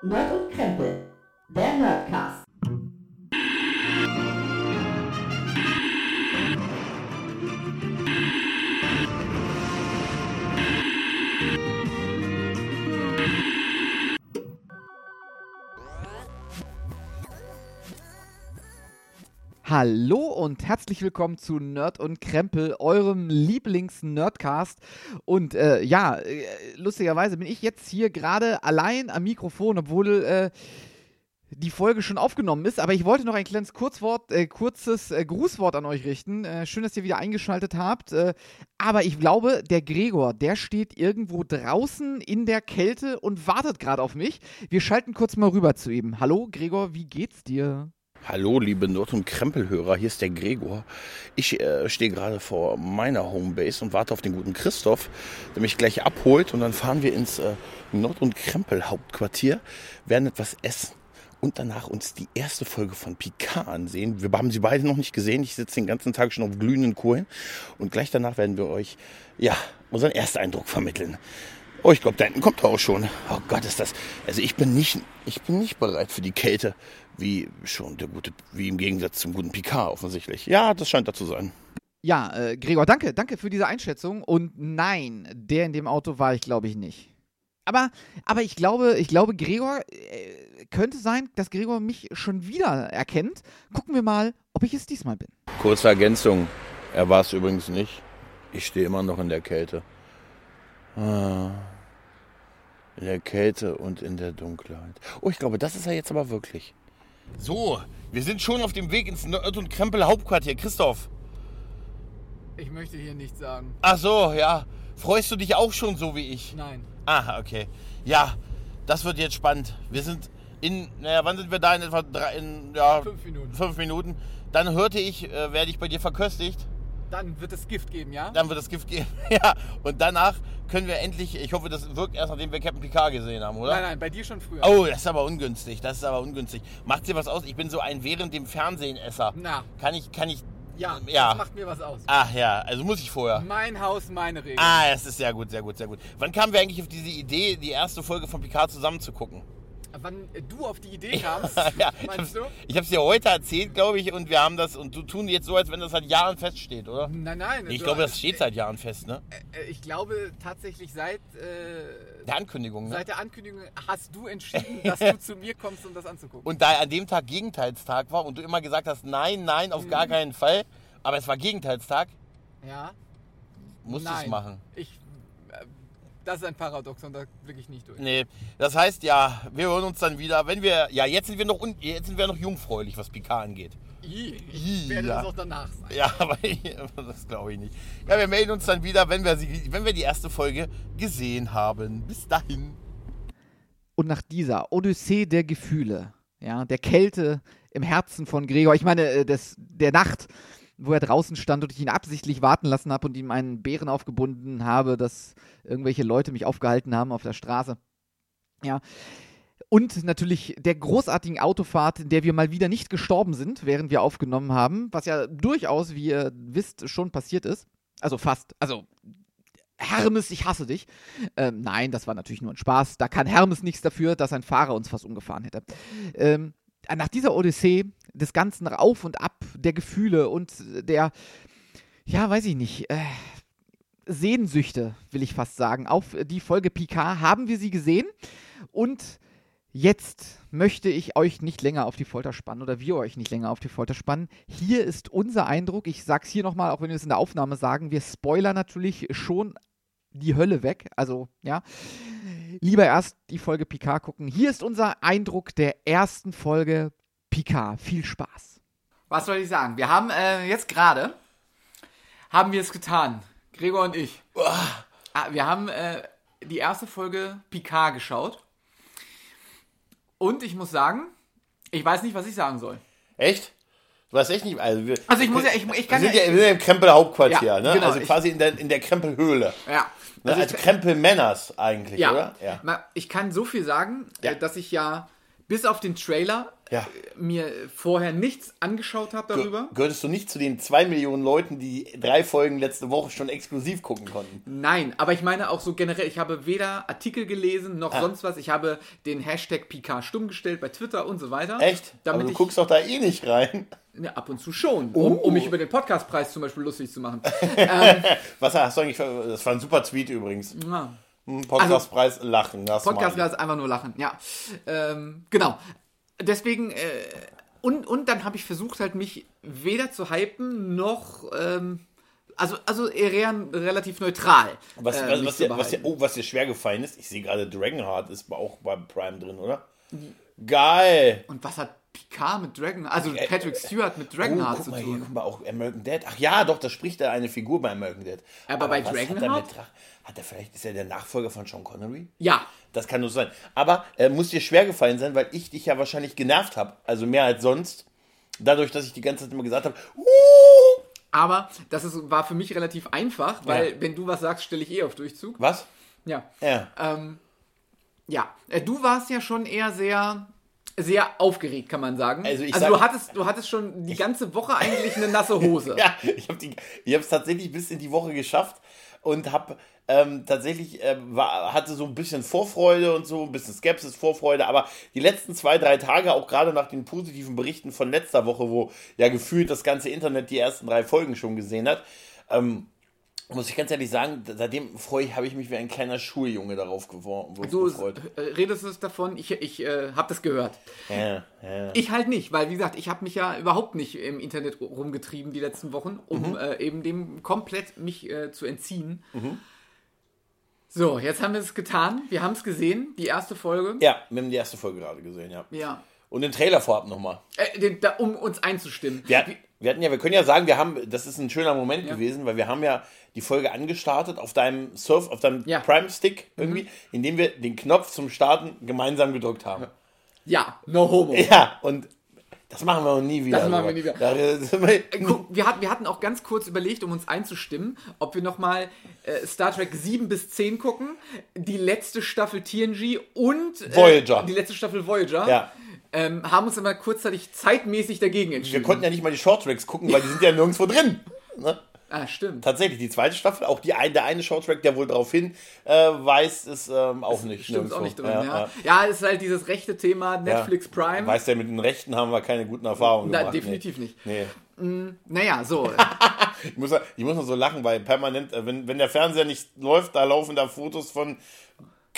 Nerd und Krempel, Hallo und herzlich willkommen zu Nerd und Krempel, eurem Lieblings-Nerdcast. Und äh, ja, äh, lustigerweise bin ich jetzt hier gerade allein am Mikrofon, obwohl äh, die Folge schon aufgenommen ist. Aber ich wollte noch ein kleines Kurzwort, äh, kurzes äh, Grußwort an euch richten. Schön, dass ihr wieder eingeschaltet habt. Aber ich glaube, der Gregor, der steht irgendwo draußen in der Kälte und wartet gerade auf mich. Wir schalten kurz mal rüber zu ihm. Hallo, Gregor, wie geht's dir? Hallo, liebe Nord- und Krempelhörer, hier ist der Gregor. Ich äh, stehe gerade vor meiner Homebase und warte auf den guten Christoph, der mich gleich abholt und dann fahren wir ins äh, Nord- und Krempel-Hauptquartier, werden etwas essen und danach uns die erste Folge von Picard ansehen. Wir haben sie beide noch nicht gesehen. Ich sitze den ganzen Tag schon auf glühenden Kohlen und gleich danach werden wir euch, ja, unseren Ersteindruck vermitteln. Oh, ich glaube, da hinten kommt er auch schon. Oh Gott, ist das. Also ich bin nicht, ich bin nicht bereit für die Kälte, wie schon der gute, wie im Gegensatz zum guten Picard offensichtlich. Ja, das scheint da zu sein. Ja, äh, Gregor, danke, danke für diese Einschätzung. Und nein, der in dem Auto war ich, glaube ich, nicht. Aber, aber ich glaube, ich glaube, Gregor äh, könnte sein, dass Gregor mich schon wieder erkennt. Gucken wir mal, ob ich es diesmal bin. Kurze Ergänzung. Er war es übrigens nicht. Ich stehe immer noch in der Kälte. Ah. In der Kälte und in der Dunkelheit. Oh, ich glaube, das ist er jetzt aber wirklich. So, wir sind schon auf dem Weg ins Nerd- und Krempel Hauptquartier. Christoph. Ich möchte hier nichts sagen. Ach so, ja. Freust du dich auch schon so wie ich? Nein. Ah, okay. Ja, das wird jetzt spannend. Wir sind in, naja, wann sind wir da? In etwa drei, in, ja, Fünf Minuten. fünf Minuten. Dann hörte ich, äh, werde ich bei dir verköstigt. Dann wird es Gift geben, ja? Dann wird das Gift gehen. ja, und danach können wir endlich, ich hoffe, das wirkt erst, nachdem wir Captain Picard gesehen haben, oder? Nein, nein, bei dir schon früher. Oh, das ist aber ungünstig. Das ist aber ungünstig. Macht dir was aus? Ich bin so ein während dem Fernsehen Esser. Na, Kann ich, kann ich. ja, Ja. das macht mir was aus. Ach ja, also muss ich vorher. Mein Haus, meine Regeln. Ah, das ist sehr gut, sehr gut, sehr gut. Wann kamen wir eigentlich auf diese Idee, die erste Folge von Picard zusammen zu gucken? Wann äh, du auf die Idee kamst, ja, meinst du? ich hab's dir heute erzählt, glaube ich, und wir haben das, und du tun jetzt so, als wenn das seit Jahren feststeht, oder? Nein, nein. Ich glaube, das steht seit Jahren fest, ne? äh, Ich glaube tatsächlich seit, äh, Der Ankündigung, ne? seit der Ankündigung hast du entschieden, dass du zu mir kommst, um das anzugucken. Und da an dem Tag Gegenteilstag war und du immer gesagt hast, nein, nein, auf Mhm. gar keinen Fall, aber es war Gegenteilstag, ja? musst du es machen. Ich, äh, das ist ein Paradoxon, da blicke ich nicht durch. Nee, das heißt ja, wir hören uns dann wieder, wenn wir, ja, jetzt sind wir noch, jetzt sind wir noch jungfräulich, was Picard angeht. I, I, ich werde ja. das auch danach sein. Ja, aber das glaube ich nicht. Ja, wir melden uns dann wieder, wenn wir, sie, wenn wir die erste Folge gesehen haben. Bis dahin. Und nach dieser Odyssee der Gefühle, ja, der Kälte im Herzen von Gregor, ich meine, äh, des, der Nacht, wo er draußen stand und ich ihn absichtlich warten lassen habe und ihm einen Bären aufgebunden habe, dass irgendwelche Leute mich aufgehalten haben auf der Straße. Ja. Und natürlich der großartigen Autofahrt, in der wir mal wieder nicht gestorben sind, während wir aufgenommen haben, was ja durchaus, wie ihr wisst, schon passiert ist. Also fast. Also Hermes, ich hasse dich. Ähm, nein, das war natürlich nur ein Spaß. Da kann Hermes nichts dafür, dass ein Fahrer uns fast umgefahren hätte. Ähm, nach dieser Odyssee des ganzen Auf und Ab der Gefühle und der, ja, weiß ich nicht, äh, Sehnsüchte, will ich fast sagen, auf die Folge Picard haben wir sie gesehen. Und jetzt möchte ich euch nicht länger auf die Folter spannen oder wir euch nicht länger auf die Folter spannen. Hier ist unser Eindruck. Ich sag's hier nochmal, auch wenn wir es in der Aufnahme sagen. Wir spoilern natürlich schon die Hölle weg. Also, ja. Lieber erst die Folge Picard gucken. Hier ist unser Eindruck der ersten Folge Picard. Viel Spaß. Was soll ich sagen? Wir haben äh, jetzt gerade, haben wir es getan. Gregor und ich. Ah, wir haben äh, die erste Folge Picard geschaut. Und ich muss sagen, ich weiß nicht, was ich sagen soll. Echt? Du weißt echt nicht. Also, wir, Also ich muss ja- ich- ich kann wir sind ja- ja, wir sind ja im Krempel Hauptquartier, Ja, ne? genau, also ich- quasi in der, in der Krempelhöhle. Ja. Ne? Also, ich- Krempel Männers eigentlich, Ja, oder? Ja. Ich kann so viel sagen, äh, dass ich ja bis auf den Trailer Ja. äh, mir vorher nichts angeschaut habe darüber. Gehörtest du nicht zu den zwei Millionen Leuten, die drei Folgen letzte Woche schon exklusiv gucken konnten? Nein, aber ich meine auch so generell, ich habe weder Artikel gelesen noch Ah. sonst was. Ich habe den Hashtag PK stumm gestellt bei Twitter und so weiter. Echt? Damit Aber du ich, guckst doch da eh nicht rein. Ja, ab und zu schon, um, Oh. um mich über den Podcastpreis zum Beispiel lustig zu machen. Was hast du eigentlich für, Das war ein super Tweet übrigens. Ja. Hm, Podcastpreis lachen. Das Podcast mal. ist einfach nur lachen, ja. Ähm, genau. Deswegen, äh, und, und dann habe ich versucht, halt mich weder zu hypen noch, ähm, also, also eher relativ neutral. Was, äh, was, was, dir, was, dir, oh, was dir schwer gefallen ist, ich sehe gerade Dragonheart ist auch bei Prime drin, oder? Geil! Und was hat Picard mit Dragon, also Patrick Stewart mit Dragonheart oh, zu mal, hier tun? guck mal auch American Dad. Ach ja, doch, da spricht er eine Figur bei American Dad. Aber bei was hat er Dragonheart? Hat er vielleicht, ist er der Nachfolger von Sean Connery? Ja, Das kann nur sein. Aber äh, muss dir schwer gefallen sein, weil ich dich ja wahrscheinlich genervt habe. Also mehr als sonst. Dadurch, dass ich die ganze Zeit immer gesagt habe, uh, aber das ist, war für mich relativ einfach, weil Ja. wenn du was sagst, stelle ich eh auf Durchzug. was? Ja. Ja. Ähm, ja, äh, du warst ja schon eher sehr, sehr aufgeregt, kann man sagen. Also also sag- du hattest, du hattest schon die ganze Woche eigentlich eine nasse Hose. Ja, ich habe es tatsächlich bis in die Woche geschafft und habe ähm, tatsächlich äh, war, hatte so ein bisschen Vorfreude und so, ein bisschen Skepsis, Vorfreude, aber die letzten zwei, drei Tage, auch gerade nach den positiven Berichten von letzter Woche, wo ja gefühlt das ganze Internet die ersten drei Folgen schon gesehen hat, ähm, muss ich ganz ehrlich sagen, seitdem freue ich, habe ich mich wie ein kleiner Schuljunge darauf gewor- Du gefreut. äh, redest es davon, ich, ich äh, habe das gehört. Ja, ja. Ich halt nicht, weil wie gesagt, ich habe mich ja überhaupt nicht im Internet rumgetrieben die letzten Wochen, um Mhm. äh, eben dem komplett mich äh, zu entziehen. So, jetzt haben wir es getan. Wir haben es gesehen, die erste Folge. ja, wir haben die erste Folge gerade gesehen, ja. Ja. Und den Trailer vorab nochmal. Äh, den, da, um uns einzustimmen. Wir, hatten- wir hatten ja, wir können ja sagen, wir haben, das ist ein schöner Moment Ja. gewesen, weil wir haben ja die Folge angestartet auf deinem Surf, auf deinem Ja. Prime Stick irgendwie, indem wir den Knopf zum Starten gemeinsam gedrückt haben. Ja, no homo. Ja, und das machen wir noch nie wieder. Das machen wir nie wieder. Wir- Guck, wir, hatten, wir hatten auch ganz kurz überlegt, um uns einzustimmen, ob wir nochmal äh, Star Trek 7 bis 10 gucken, die letzte Staffel TNG und äh, Voyager. die letzte Staffel Voyager. Ja. Ähm, haben uns aber kurzzeitig zeitmäßig dagegen Wir entschieden. konnten ja nicht mal die Shorttracks gucken, weil die sind ja nirgendwo drin. Ne? ah, stimmt. Tatsächlich, die zweite Staffel, auch die ein, der eine Shorttrack, der wohl darauf hin äh, weist, ist ähm, auch nicht. Stimmt auch nicht drin, ja. Ja, es ist halt dieses rechte Thema Netflix Prime. Weißt du, mit den Rechten haben wir keine guten Erfahrungen Na, gemacht. definitiv nicht. Nee. nee. Naja, so. Ich muss, ich muss noch so lachen, weil permanent, äh, wenn, wenn der Fernseher nicht läuft, da laufen da Fotos von,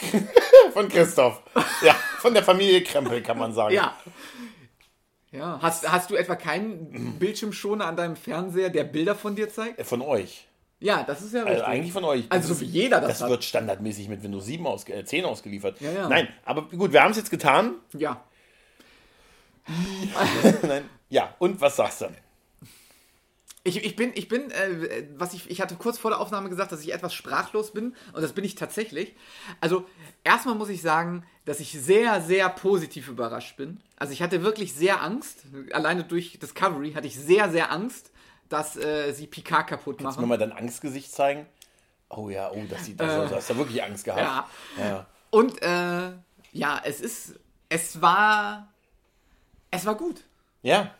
von Christoph. Ja, von der Familie Krempel, kann man sagen. ja. Ja, hast, hast du etwa keinen Bildschirmschoner an deinem Fernseher, der Bilder von dir zeigt? Äh, Von euch. Ja, das ist ja Also richtig. eigentlich von euch. Also so wie jeder das Das hat. wird standardmäßig mit Windows 7 ausge äh, 10 ausgeliefert. Ja, ja. Nein, aber gut, wir haben es jetzt getan. Ja. Nein. Ja, und was sagst du? Ich, ich bin, ich bin, äh, was ich, ich hatte kurz vor der Aufnahme gesagt, dass ich etwas sprachlos bin und das bin ich tatsächlich. Also erstmal muss ich sagen, dass ich sehr, sehr positiv überrascht bin. Also ich hatte wirklich sehr Angst, alleine durch Discovery hatte ich sehr, sehr Angst, dass äh, sie Picard kaputt Kannst du machen. mir mal dein Angstgesicht zeigen? Oh ja, oh, das sieht das aus. Du hast da wirklich Angst gehabt. Äh. Ja. ja. Und äh, ja, es ist, es war, es war gut. Ja.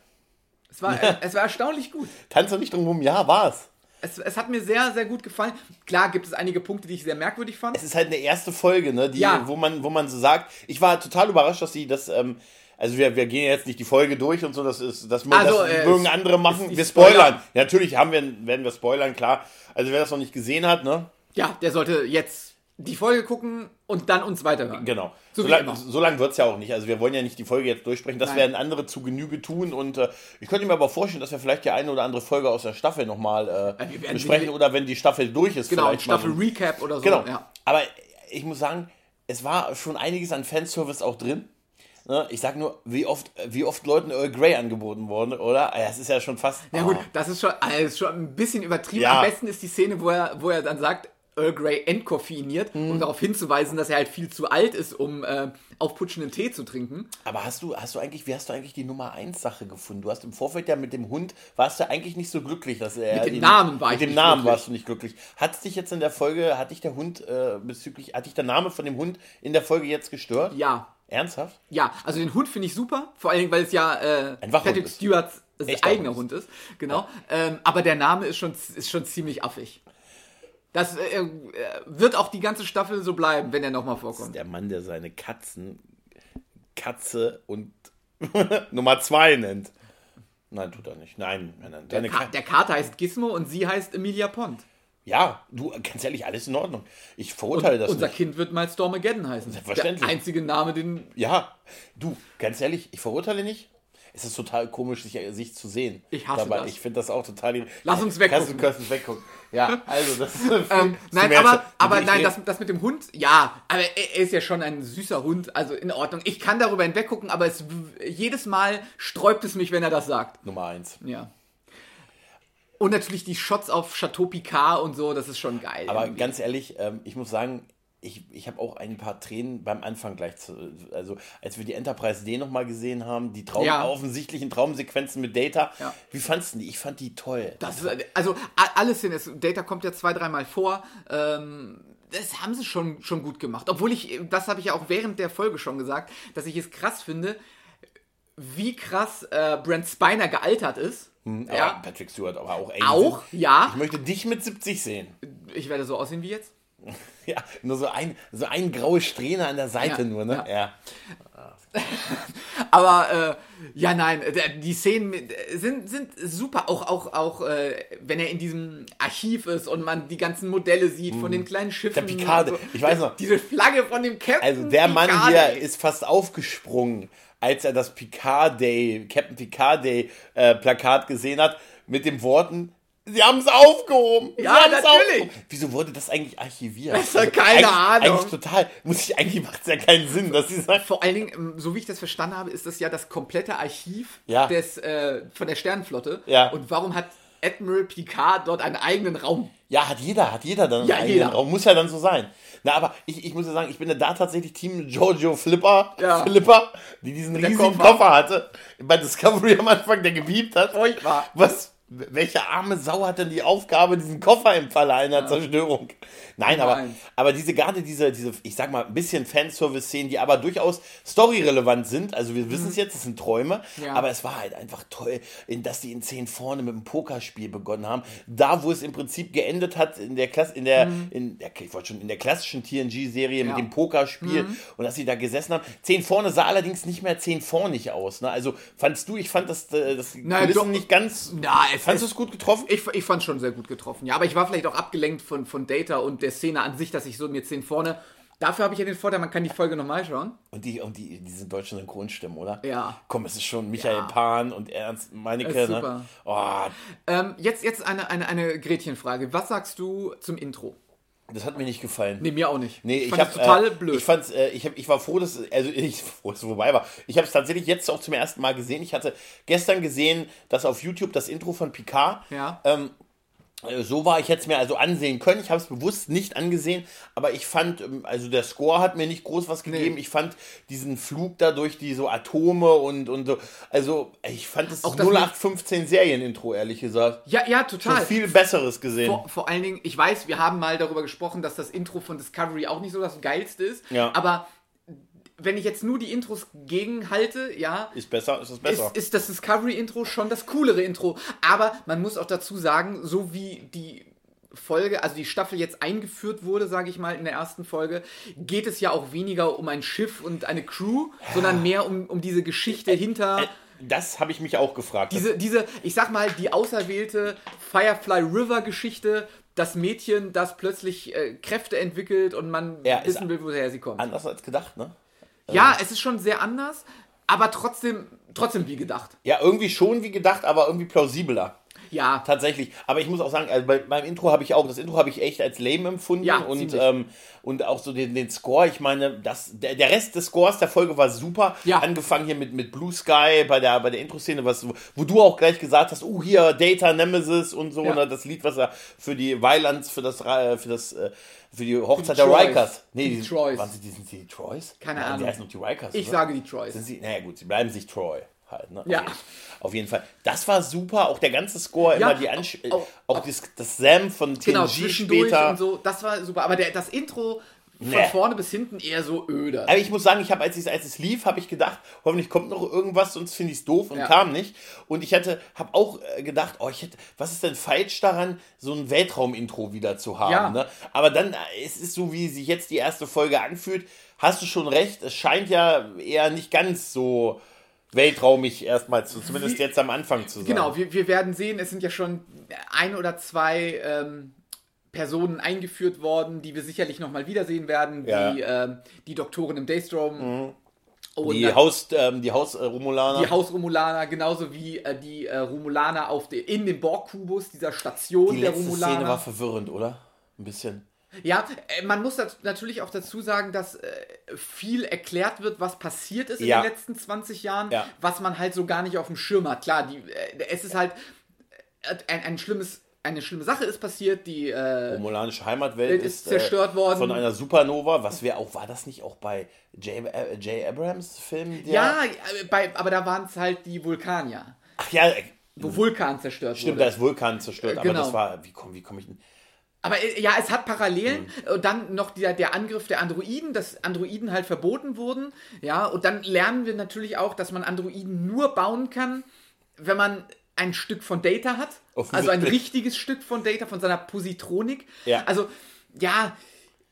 Es war, es war erstaunlich gut. Tanz doch nicht drum rum. Ja, war's. Es, es hat mir sehr, sehr gut gefallen. Klar gibt es einige Punkte, die ich sehr merkwürdig fand. es ist halt eine erste Folge, ne, die, Ja. wo, man, wo man so sagt, ich war total überrascht, dass sie das, ähm, also wir, wir gehen jetzt nicht die Folge durch und so, das ist, das, Also, das äh, mögen andere machen. ist- Wir spoilern. Spoiler. Ja, natürlich haben wir, werden wir spoilern, klar. Also wer das noch nicht gesehen hat, ne, Ja, der sollte jetzt die Folge gucken und dann uns weiterhören. genau. So So, lang, so lang wird es ja auch nicht. Also wir wollen ja nicht die Folge jetzt durchsprechen, das Nein. werden andere zu Genüge tun und äh, ich könnte mir aber vorstellen, dass wir vielleicht die eine oder andere Folge aus der Staffel nochmal äh, werden besprechen oder wenn die Staffel durch ist, Genau, vielleicht mal so Staffel Recap oder so. Genau. Ja. Aber ich muss sagen, es war schon einiges an Fanservice auch drin. Ne? Ich sag nur, wie oft, wie oft Leuten Earl Grey angeboten wurde, oder? Es ist ja schon fast. Ja gut, Ah. das ist schon, also ist schon ein bisschen übertrieben. Ja. Am besten ist die Szene, wo er, wo er dann sagt, Earl Grey entkoffeiniert, Hm. um darauf hinzuweisen, dass er halt viel zu alt ist, um äh, aufputschenden Tee zu trinken. Aber hast du, hast du eigentlich, wie hast du eigentlich die Nummer 1 Sache gefunden? Du hast im Vorfeld ja mit dem Hund, warst du eigentlich nicht so glücklich, dass er. Mit dem ihn- Namen war Mit ich dem nicht Namen glücklich. warst du nicht glücklich. Hat dich jetzt in der Folge, hat dich der Hund äh, bezüglich, hat dich der Name von dem Hund in der Folge jetzt gestört? Ja. Ernsthaft? Ja, also den Hund finde ich super, vor allen Dingen, weil es ja äh, Patrick. Stewarts Echter eigener Hund ist. Genau. Ähm, aber der Name ist schon, ist schon ziemlich affig. Das äh, äh, wird auch die ganze Staffel so bleiben, wenn er nochmal vorkommt. Der Mann, der seine Katzen Katze und Nummer zwei nennt. Nein, tut er nicht. Nein, nein, nein. Der, Ka der Kater heißt Gizmo und sie heißt Emilia Pond. ja, du, ganz ehrlich, alles in Ordnung. Ich verurteile das Unser nicht. Kind wird mal Stormageddon heißen. Selbstverständlich. Der einzige Name, den. Ja, du, ganz ehrlich, ich verurteile nicht. Es ist total komisch, sich, sich zu sehen. Ich hasse Dabei, das. Ich finde das auch total. Lass uns weggucken. Kannst du, kannst du weggucken. Ja, also das ist. Ähm, nein, aber, aber nein, das, das mit dem Hund, ja, aber er, er ist ja schon ein süßer Hund, also in Ordnung. Ich kann darüber hinweggucken, aber es, jedes Mal sträubt es mich, wenn er das sagt. Nummer eins. Ja. Und natürlich die Shots auf Chateau Picard und so, das ist schon geil. Aber irgendwie. ganz ehrlich, ähm, ich muss sagen, ich, ich habe auch ein paar Tränen beim Anfang gleich zu, also als wir die Enterprise D nochmal gesehen haben, die Traum, Ja. offensichtlichen Traumsequenzen mit Data. Ja. Wie fandst du die? Ich fand die toll. Das also alles hin. Es, Data kommt ja zwei, dreimal vor. Ähm, das haben sie schon, schon gut gemacht. Obwohl ich, das habe ich ja auch während der Folge schon gesagt, dass ich es krass finde, wie krass äh, Brent Spiner gealtert ist. Hm, ja, Patrick Stewart, aber auch ey, auch, ja. Ich möchte dich mit 70 sehen. Ich werde so aussehen wie jetzt. Ja, nur so ein, so ein graues Strähne an der Seite Ja, nur, ne? ja. Ja. Aber äh, ja, nein, äh, die Szenen äh, sind, sind super. Auch, auch, auch äh, wenn er in diesem Archiv ist und man die ganzen Modelle sieht von den kleinen Schiffen. Mhm. Der Picard, so. ich weiß noch. Diese Flagge von dem Captain. Also der Mann Picard, hier ey. ist fast aufgesprungen, als er das Picard Day, Captain Picard Day äh, Plakat gesehen hat, mit den Worten, Sie haben es aufgehoben. Sie Ja, natürlich. aufgehoben." Wieso wurde das eigentlich archiviert? Also Das hat keine eigentlich, Ahnung. Eigentlich total. Muss ich, eigentlich macht es ja keinen Sinn, dass sie sagt. Vor allen Dingen, so wie ich das verstanden habe, ist das ja das komplette Archiv Ja. des, äh, von der Sternenflotte. Ja. Und warum hat Admiral Picard dort einen eigenen Raum? Ja, hat jeder, hat jeder dann Ja, einen eigenen jeder. Raum. Muss ja dann so sein. Na, aber ich, ich muss ja sagen, ich bin ja da tatsächlich Team Giorgio Flipper, Ja. Flipper, die diesen riesigen Koffer. Koffer. hatte. Bei Discovery am Anfang, der gebiebt hat. Furchtbar. Was? Welche arme Sau hat denn die Aufgabe, diesen Koffer im Falle einer Zerstörung? Nein, Nummer aber, aber diese gerade diese, diese, ich sag mal, ein bisschen Fanservice-Szenen, die aber durchaus storyrelevant sind. Also wir wissen es jetzt, es sind Träume, Mhm. Ja. aber es war halt einfach toll, in, dass die in 10 vorne mit dem Pokerspiel begonnen haben. Da, wo es im Prinzip geendet hat, in der Klasse, in der, in der, ich wollte schon, in der klassischen TNG-Serie Mhm. Ja. Mhm. mit dem Pokerspiel und dass sie da gesessen haben. 10 vorne sah allerdings nicht mehr 10 vornig aus. Ne? Also fandst du, ich fand das, äh, das Nein, doch. nicht ganz. Na, es Fandest du es gut getroffen? Ich, ich fand schon sehr gut getroffen, ja. Aber ich war vielleicht auch abgelenkt von, von Data und der Szene an sich, dass ich so mir 10 vorne. Dafür habe ich ja den Vorteil, man kann die Folge nochmal schauen. Und die, und die, diese deutschen Synchronstimmen, oder? Ja. Komm, es ist schon Michael Ja. Pan und Ernst Meinecke, ne? super. Oh, Ähm, jetzt jetzt eine, eine, eine Gretchenfrage. Was sagst du zum Intro? Das hat mir nicht gefallen. Nee, mir auch nicht. Nee, ich, fand hab, es total äh, blöd. Ich fand's, äh, ich, hab, ich war froh, dass, also ich froh, dass es vorbei war. Ich habe es tatsächlich jetzt auch zum ersten Mal gesehen. Ich hatte gestern gesehen, dass auf YouTube das Intro von Picard Ja. ähm, äh, so war, ich hätte es mir also ansehen können. Ich habe es bewusst nicht angesehen, aber ich fand, ähm, also der Score hat mir nicht groß was gegeben. Nee. Ich fand diesen Flug da durch die so Atome und, und so, also ich fand es Auch das 0815 Serienintro, ehrlich gesagt. ja, ja, Schon total. viel Besseres gesehen. Vor, vor allen Dingen, ich weiß, wir haben mal darüber gesprochen, dass das Intro von Discovery auch nicht so das geilste ist. Ja. Aber wenn ich jetzt nur die Intros gegenhalte, ja, Ist besser, ist es besser. ist, ist das Discovery-Intro schon das coolere Intro. Aber man muss auch dazu sagen, so wie die Folge, also die Staffel jetzt eingeführt wurde, sage ich mal, in der ersten Folge, geht es ja auch weniger um ein Schiff und eine Crew, sondern mehr um, um diese Geschichte hinter. Äh, das habe ich mich auch gefragt. Diese, diese, ich sag mal, die auserwählte Firefly River Geschichte, das Mädchen, das plötzlich äh, Kräfte entwickelt und man Ja, ist wissen will, woher sie kommt. anders als gedacht, ne? Ja, es ist schon sehr anders, aber trotzdem, trotzdem wie gedacht. Ja, irgendwie schon wie gedacht, aber irgendwie plausibler. Ja, Tatsächlich. Aber ich muss auch sagen, also bei, beim Intro habe ich auch, das Intro habe ich echt als lame empfunden Ja, und, ähm, und auch so den, den Score. Ich meine, das, der, der Rest des Scores der Folge war super. Ja. Angefangen hier mit, mit Blue Sky bei der, bei der Intro-Szene, was, wo du auch gleich gesagt hast, oh, hier Data Nemesis und so, Ja. ne, das Lied, was er für die Weilands, für das, Ra- für das, äh, für die Hochzeit die der Troys. Rikers. Nee, die, die Troys. Waren sie, die, sind die Troys? Keine Nein, Ahnung. Die heißen noch die Rikers. ich oder? sage die Troys. Sind sie, naja gut, sie bleiben sich Troy halt, ne? Ja. Auf jeden- Auf jeden Fall. Das war super, auch der ganze Score, Ja, immer die Ansch auch- auch, das, das Sam von TNG Genau, später. und so, das war super. Aber der, das Intro Nee. vorne bis hinten eher so öde. Aber ich muss sagen, ich habe, als, es- als es lief, habe ich gedacht, hoffentlich kommt noch irgendwas, sonst finde ich es doof und Ja. kam nicht. Und ich hatte, habe auch äh, gedacht, oh, ich hätte, was ist denn falsch daran, so ein Weltraum-Intro wieder zu haben? Ja. Ne? Aber dann, äh, es ist so, wie sich jetzt die erste Folge anfühlt, hast du schon recht, es scheint ja eher nicht ganz so weltraumig erstmal zu, zumindest Wie- jetzt am Anfang zu sein. Genau, wir, wir werden sehen, es sind ja schon ein oder zwei ähm, Personen eingeführt worden, die wir sicherlich nochmal wiedersehen werden, Ja. wie ähm, die Doktorin im Daystrom und Die Haus, ähm, die Haus äh, Romulaner. die Haus-Romulaner, genauso wie äh, die äh, Romulaner auf de, in dem Borg-Kubus, dieser Station die der Romulaner. Szene war verwirrend, oder? Ein bisschen. Ja, äh, man muss natürlich auch dazu sagen, dass äh, viel erklärt wird, was passiert ist in Ja. den letzten 20 Jahren, Ja. was man halt so gar nicht auf dem Schirm hat. Klar, die, äh, es ist halt ein, ein schlimmes, eine schlimme Sache ist passiert, die äh, Romulanische Heimatwelt Welt ist, zerstört äh, worden. von einer Supernova. Was wäre auch, war das nicht auch bei J. Äh, J. Abrams Film? Ja, bei, aber da waren es halt die Vulkanier, Ach ja, wo Vulkan zerstört stimmt, da wurde. ist Vulkan zerstört, Äh, aber genau. das war, wie komme wie komm ich denn? Aber äh, ja, es hat Parallelen. Mhm. Und dann noch der, der Angriff der Androiden, dass Androiden halt verboten wurden. Ja, und dann lernen wir natürlich auch, dass man Androiden nur bauen kann, wenn man ein Stück von Data hat. Also ein richtiges Stück von Data, von seiner Positronik. Ja. Also, ja,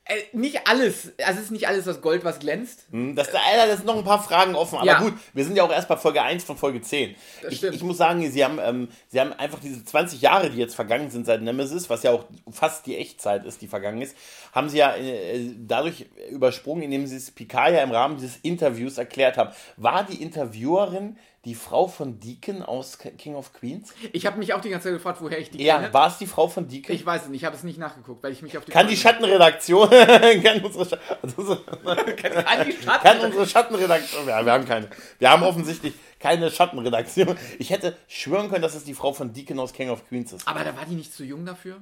äh, nicht alles. Also es ist nicht alles das Gold, was glänzt. Hm, Das, Alter, das sind noch ein paar Fragen offen, aber Ja. gut, wir sind ja auch erst bei Folge 1 von Folge 10. Das Ich, ich muss sagen, sie haben, ähm, sie haben einfach diese 20 Jahre, die jetzt vergangen sind seit Nemesis, was ja auch fast die Echtzeit ist, die vergangen ist, haben sie ja äh, dadurch übersprungen, indem sie es Picard ja im Rahmen dieses Interviews erklärt haben. War die Interviewerin die Frau von Deacon aus King of Queens? Ich habe mich auch die ganze Zeit gefragt, woher ich die Ja, kenne. war es die Frau von Deacon? Ich weiß es nicht, ich habe es nicht nachgeguckt, weil ich mich auf die kann die Folge- Schattenredaktion, kann unsere, Scha- also, Kann die Schatten- Kann unsere Schattenredaktion. Ja, wir haben keine. Wir haben offensichtlich keine Schattenredaktion. Ich hätte schwören können, dass es die Frau von Deacon aus King of Queens ist. Aber da war die nicht zu jung dafür?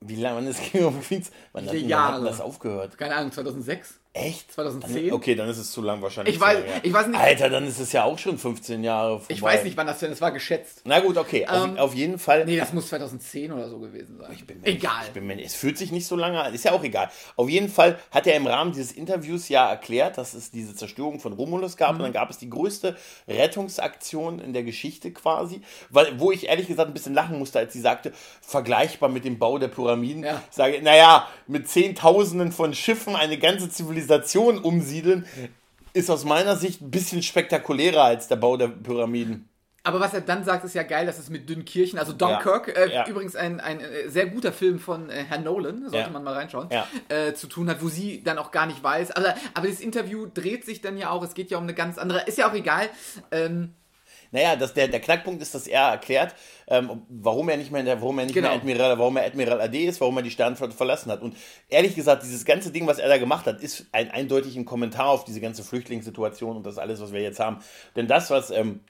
Wie lange ist King of Queens? Wann hat wann hat das aufgehört? Keine Ahnung, 2006? Echt? 2010? Dann, okay, dann ist es zu lang wahrscheinlich. Ich weiß- ich weiß nicht- Alter, dann ist es ja auch schon 15 Jahre vorbei. Ich weiß nicht, wann das denn, das war geschätzt. Na gut, okay. Auf, Ähm, auf jeden Fall. Nee, das muss 2010 oder so gewesen sein. Ich bin mir Egal. Ich bin mir, es fühlt sich nicht so lange an, ist ja auch egal. Auf jeden Fall hat er im Rahmen dieses Interviews ja erklärt, dass es diese Zerstörung von Romulus gab Mhm. und dann gab es die größte Rettungsaktion in der Geschichte quasi, weil, wo ich ehrlich gesagt ein bisschen lachen musste, als sie sagte, vergleichbar mit dem Bau der Pyramiden. Ja. Ich sage, naja, mit Zehntausenden von Schiffen eine ganze Zivilisation umsiedeln, ist aus meiner Sicht ein bisschen spektakulärer als der Bau der Pyramiden. Aber was er dann sagt, ist ja geil, dass es mit Dünnkirchen, also Dunkirk, äh, Ja. übrigens ein, ein äh, sehr guter Film von äh, Herrn Nolan, sollte Ja. man mal reinschauen, Ja. äh, zu tun hat, wo sie dann auch gar nicht weiß. Aber, aber das Interview dreht sich dann ja auch, es geht ja um eine ganz andere, ist ja auch egal. Ähm, Naja, das, der, der Knackpunkt ist, dass er erklärt, ähm, warum er nicht mehr, warum er nicht Genau. mehr Admiral, warum er Admiral AD ist, warum er die Sternenflotte verlassen hat. Und ehrlich gesagt, dieses ganze Ding, was er da gemacht hat, ist ein eindeutig ein Kommentar auf diese ganze Flüchtlingssituation und das alles, was wir jetzt haben. Denn das, was ähm,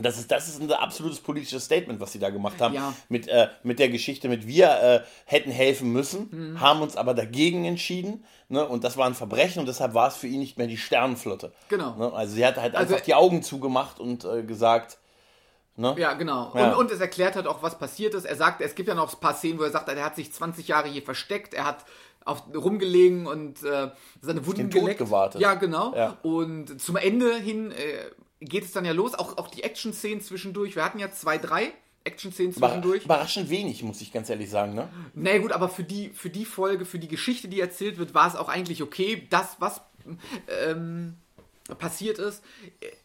das ist, das ist ein absolutes politisches Statement, was sie da gemacht haben. Ja. Mit, äh, mit der Geschichte, mit wir äh, hätten helfen müssen, Mhm. haben uns aber dagegen entschieden. Ne? Und das war ein Verbrechen und deshalb war es für ihn nicht mehr die Sternenflotte. Genau. Ne? Also sie hat halt Also- einfach die Augen zugemacht und äh, gesagt, ne? ja, genau. Ja. Und, und es erklärt hat auch, was passiert ist. Er sagt, es gibt ja noch ein paar Szenen, wo er sagt, er hat sich 20 Jahre hier versteckt, er hat auf, rumgelegen und äh, seine Wunden geleckt. gewartet. Ja, genau. Ja. Und zum Ende hin äh, geht es dann ja los. Auch, auch die Action-Szenen zwischendurch. Wir hatten ja zwei, drei Action-Szenen zwischendurch. überraschend wenig, muss ich ganz ehrlich sagen. Ne? Na naja, gut, aber für die, für die Folge, für die Geschichte, die erzählt wird, war es auch eigentlich okay. Das, was ähm, passiert ist,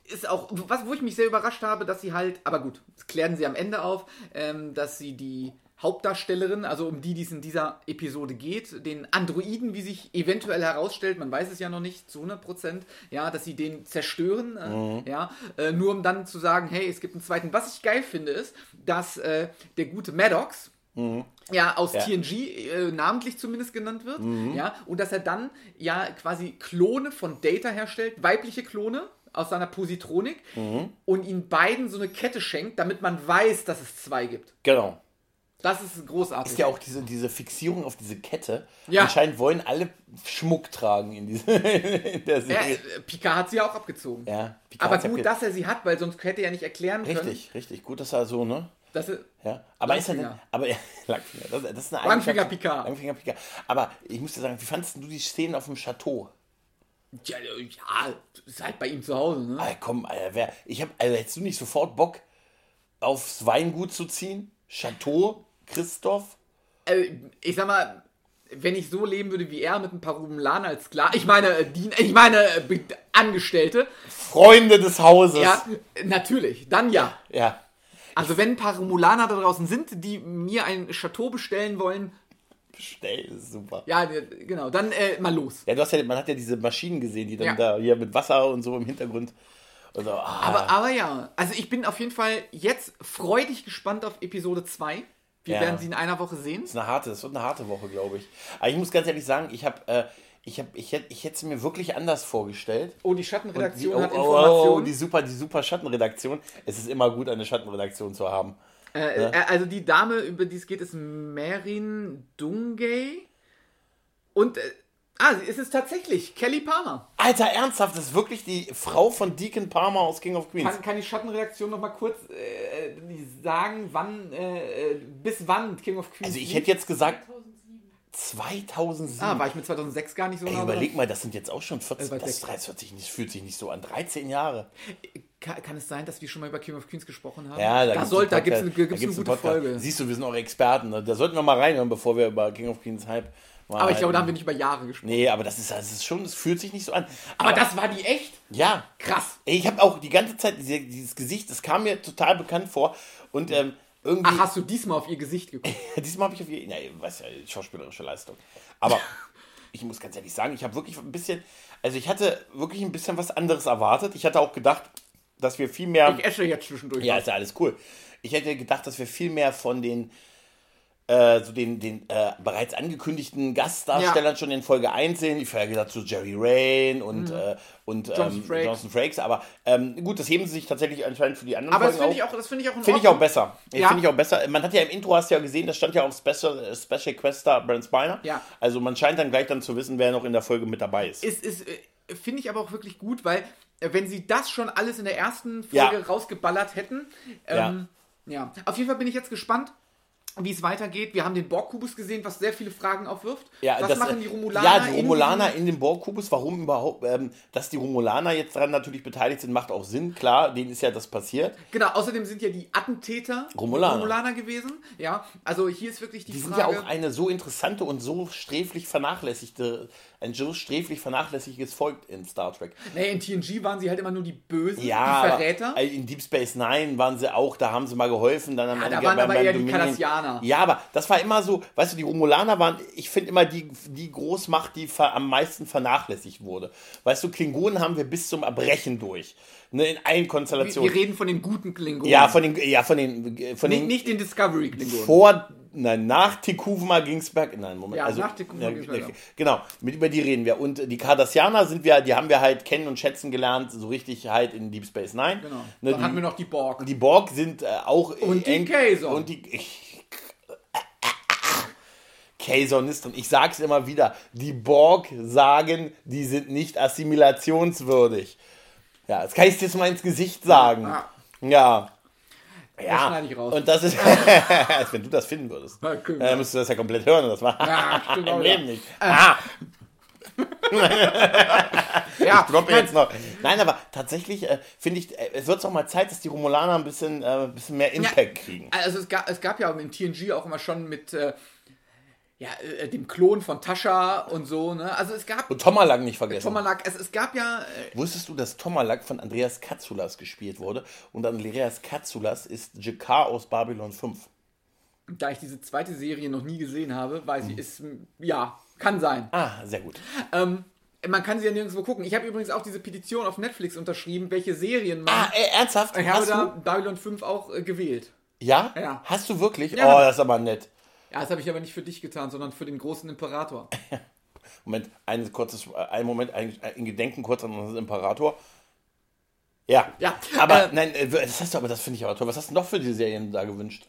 ist auch, was, wo ich mich sehr überrascht habe, dass sie halt, aber gut, das klären sie am Ende auf, ähm, dass sie die Hauptdarstellerin, also um die die es in dieser Episode geht, den Androiden, wie sich eventuell herausstellt, man weiß es ja noch nicht zu 100 Prozent, ja, dass sie den zerstören, äh, ja, äh, nur um dann zu sagen, hey, es gibt einen zweiten. Was ich geil finde, ist, dass äh, der gute Maddox, ja, aus Ja. TNG äh, namentlich zumindest genannt wird, ja, und dass er dann ja quasi Klone von Data herstellt, weibliche Klone aus seiner Positronik und ihnen beiden so eine Kette schenkt, damit man weiß, dass es zwei gibt. Genau. Das ist großartig. Ist ja auch diese, diese Fixierung auf diese Kette. Ja. Anscheinend wollen alle Schmuck tragen in, diese, in der ja, Serie. äh, Picard hat sie ja auch abgezogen. Ja, Picard Aber ja gut, dass er sie hat, weil sonst hätte er ja nicht erklären können. Richtig, richtig. Gut, dass er so, ne? Das ist Ja, aber ist er denn, aber Langfinger, das, das ist eine Langfinger Picard. Langfinger Picard. Aber ich muss dir sagen, wie fandest du die Szenen auf dem Chateau? ja, ja, ist halt bei ihm zu Hause, ne? Alter, komm, Alter, wer, ich hab, Alter, hättest du nicht sofort Bock, aufs Weingut zu ziehen? Chateau, Christoph? Also, ich sag mal, wenn ich so leben würde wie er mit ein paar Rumulaner als klar, ich meine, äh, Dien, ich meine äh, Angestellte, Freunde des Hauses. ja, natürlich, dann ja. ja. Also wenn ein paar Romulaner da draußen sind, die mir ein Chateau bestellen wollen, Bestell, ist super. ja, äh, genau, dann äh, mal los. Ja, du hast ja, man hat ja diese Maschinen gesehen, die dann Ja. da hier mit Wasser und so im Hintergrund. Also, ah, Aber, aber ja, also ich bin auf jeden Fall jetzt freudig gespannt auf Episode 2. Wir Ja. werden sie in einer Woche sehen. Das ist eine harte, das wird eine harte Woche, glaube ich. Aber ich muss ganz ehrlich sagen, ich habe, äh, ich habe, ich hätte, ich hätte es mir wirklich anders vorgestellt. Oh, die Schattenredaktion die, oh, hat oh, oh, Informationen. die super, die super Schattenredaktion. Es ist immer gut, eine Schattenredaktion zu haben. Äh, äh, also die Dame, über die es geht, ist Merin Dungay. Und, äh, ah, es ist tatsächlich Kelly Palmer. Alter, ernsthaft, das ist wirklich die Frau von Deacon Palmer aus King of Queens. Kann, kann die Schattenredaktion noch mal kurz äh, sagen, wann, äh, äh, bis wann King of Queens Also ich hätte jetzt gesagt 2007. Ah, war ich mit 2006 gar nicht so Ey, nah überleg mal, das sind jetzt auch schon 14, Äh, das, sechs. das hört sich nicht, fühlt sich nicht so an. 13 Jahre. Kann, kann es sein, dass wir schon mal über King of Queens gesprochen haben? Ja, da, da gibt es eine, gibt's eine gute Podcast. Folge. Siehst du, wir sind auch Experten. Ne? Da sollten wir mal reinhören, bevor wir über King of Queens Hype mal Aber ich glaube, da haben wir nicht über Jahre gesprochen. Nee, aber das ist, das ist schon, das fühlt sich nicht so an. Aber das war die echt? Ja. Krass. Ey, Ich habe auch die ganze Zeit diese, dieses Gesicht, das kam mir total bekannt vor. Und ähm, irgendwie. Ach, hast du diesmal auf ihr Gesicht geguckt? Diesmal habe ich auf jeden Fall, weiß ja, schauspielerische Leistung. Aber ich muss ganz ehrlich sagen, ich habe wirklich ein bisschen, also ich hatte wirklich ein bisschen was anderes erwartet. Ich hatte auch gedacht, dass wir viel mehr. Ich esse jetzt zwischendurch. Ja, ist ja alles cool. Ich hätte gedacht, dass wir viel mehr von den, äh, so den, den äh, bereits angekündigten Gastdarstellern schon in Folge 1 sehen. Ich ja gedacht, so Jerry Rain und, äh, und Mhm. Jonathan ähm, Frakes. Jonathan Frakes. Aber ähm, gut, das heben sie sich tatsächlich anscheinend für die anderen Aber das Folgen finde auf. ich auch, das finde ich auch in Finde ich auch besser. Ja. Finde ich auch besser. Man hat ja im Intro, hast du ja gesehen, das stand ja auf Special, äh, Special Quest Star Brent Spiner. Ja. Also man scheint dann gleich dann zu wissen, wer noch in der Folge mit dabei ist. Ist, ist, äh, finde ich aber auch wirklich gut, weil äh, wenn sie das schon alles in der ersten Ja. Folge rausgeballert hätten, ähm, ja. Auf jeden Fall bin ich jetzt gespannt, wie es weitergeht. Wir haben den Borg-Kubus gesehen, was sehr viele Fragen aufwirft. Ja, was das, machen äh, die Romulaner? Ja, die Romulaner in, dem Borg-Kubus, warum überhaupt, ähm, dass die Romulaner jetzt daran natürlich beteiligt sind, macht auch Sinn. Klar, denen ist ja das passiert. Genau, außerdem sind ja die Attentäter Romulaner. gewesen. Ja, also hier ist wirklich die, Die sind Frage. ja auch eine so interessante und so sträflich vernachlässigte, ein so sträflich vernachlässigtes Volk in Star Trek. nee, in TNG waren sie halt immer nur die Bösen, Ja, die Verräter. aber in Deep Space Nine waren sie auch, da haben sie mal geholfen. Dann am Ja, da Ende waren aber eher die Dominion. Cardassianer. Ja, aber das war immer so, weißt du, die Romulaner waren, ich finde immer die, die Großmacht, die am meisten vernachlässigt wurde. Weißt du, Klingonen haben wir bis zum Erbrechen durch. Ne, in allen wir, Konstellationen. wir reden von den guten Klingonen. ja, von den, ja, von den, von nicht, den nicht den Discovery-Klingonen. vor, nein, nach Tikuvma ging es berg. Nein, Moment. Ja, also, nach Tikuvma ging's bergab. Genau, mit über die reden wir. Und die Cardassianer sind wir, die haben wir halt kennen und schätzen gelernt, so richtig halt in Deep Space Nine. Genau. Ne, Dann die, hatten wir noch die Borg. die Borg sind äh, auch Und die Kazon. Und die Kazon ist drin. Ich sag's immer wieder. Die Borg sagen, die sind nicht assimilationswürdig. Ja, das kann ich dir jetzt mal ins Gesicht sagen. Ja. Ja. Ja, schneide ich raus. und das ist, als wenn du das finden würdest, Ja, ja, cool. dann müsstest du das ja komplett hören. Und das war Ja, stimmt auch im. Leben nicht. Ah, Ja, ich droppe jetzt noch. Nein, aber tatsächlich äh, finde ich, äh, es wird auch mal Zeit, dass die Romulaner ein bisschen, äh, ein bisschen mehr Impact kriegen. Also es gab, es gab ja in TNG auch immer schon mit äh, ja, äh, dem Klon von Tascha und so, ne? Also es gab Und Tomalak nicht vergessen. Tomalak, es, es gab ja äh, Wusstest du, dass Tomalak von Andreas Katsoulas gespielt wurde? Und Andreas Katsoulas ist Jakar aus Babylon 5. da ich diese zweite Serie noch nie gesehen habe, weiß ich, ist ja, kann sein. Ah, sehr gut. Ähm, man kann sie ja nirgendwo gucken. Ich habe übrigens auch diese Petition auf Netflix unterschrieben, welche Serien man. Ah, äh, ernsthaft? ich habe Hast da du? Babylon 5 auch äh, gewählt. Ja? Ja. Hast du wirklich? Ja. Oh, das ist aber nett. Ja, das habe ich aber nicht für dich getan, sondern für den großen Imperator. Moment, ein kurzes, einen Moment, ein, ein Gedenken kurz an unseren Imperator. Ja. Ja, Aber äh, nein, äh, das hast du aber, das finde ich aber toll. Was hast du noch für die Serien da gewünscht?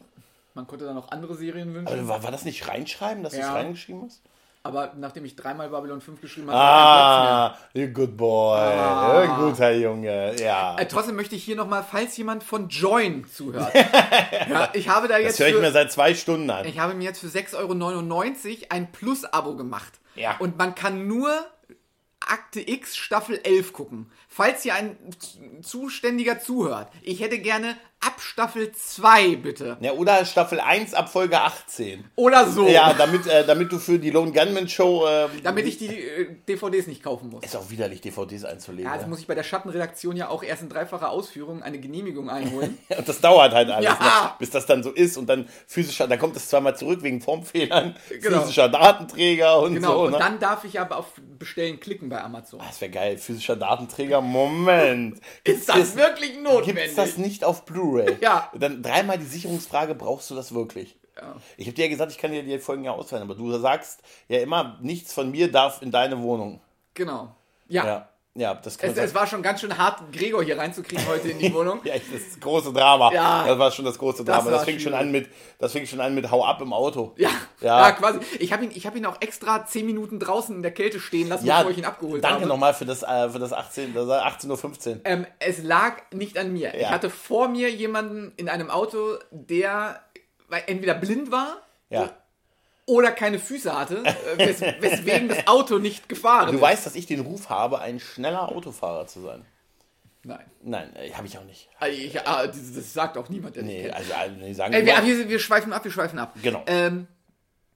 Man konnte da noch andere Serien wünschen. Aber war, war das nicht reinschreiben, dass du es Ja. reingeschrieben hast? Aber nachdem ich dreimal Babylon 5 geschrieben habe, Ah, you good boy. Ah. Guter Junge, ja. Äh, trotzdem möchte ich hier nochmal, falls jemand von Join zuhört. ja, ich habe da Das jetzt höre ich mir für, seit zwei Stunden an. ich habe mir jetzt für 6,99 Euro ein Plus-Abo gemacht. Ja. Und man kann nur Akte X Staffel 11 gucken. Falls hier ein Zuständiger zuhört, ich hätte gerne ab Staffel 2 bitte. Ja, oder Staffel 1 ab Folge 18. Oder so. Ja, damit, äh, damit du für die Lone Gunman Show. Äh, Damit ich die äh, DVDs nicht kaufen muss. Ist auch widerlich, DVDs einzulegen. Ja, Ja, muss ich bei der Schattenredaktion ja auch erst in dreifacher Ausführung eine Genehmigung einholen. Und das dauert halt alles, Ja. ne? bis das dann so ist und dann physischer, dann kommt es zweimal zurück wegen Formfehlern, Genau. physischer Datenträger und genau, so. und Ne? dann darf ich aber auf Bestellen klicken bei Amazon. Ah, das wäre geil, physischer Datenträger. Moment. Ist das wirklich notwendig? Gibt's das nicht auf Blu-ray? Ja. Dann dreimal die Sicherungsfrage, brauchst du das wirklich? Ja. Ich habe dir ja gesagt, ich kann dir die Folgen ja auswählen, aber du sagst ja immer, nichts von mir darf in deine Wohnung. Genau. Ja. Ja, ja das kann Es, es war schon ganz schön hart, Gregor hier reinzukriegen heute in die Wohnung. Ja, das das große Drama. Ja. Das war schon das große Das Drama. Das, war fing schon an mit, das fing schon an mit Hau ab im Auto. Ja, Ja. ja. quasi. Ich habe ihn, ich hab ihn auch extra 10 Minuten draußen in der Kälte stehen lassen, Ja, bevor ich ihn abgeholt danke habe. nochmal für das, äh, für das 18, das 18.15 Uhr. Ähm, es lag nicht an mir. Ich Ja. hatte vor mir jemanden in einem Auto, der entweder blind war Ja. Oder keine Füße hatte, äh, wes weswegen das Auto nicht gefahren Du ist. weißt, dass ich den Ruf habe, ein schneller Autofahrer zu sein. Nein. Nein, äh, habe ich auch nicht. Also Ich, ah, das, das sagt auch niemand, der Nee, also, also nee, sagen Ey, wir wir, wir, schweifen ab, wir schweifen ab. Genau. Ähm,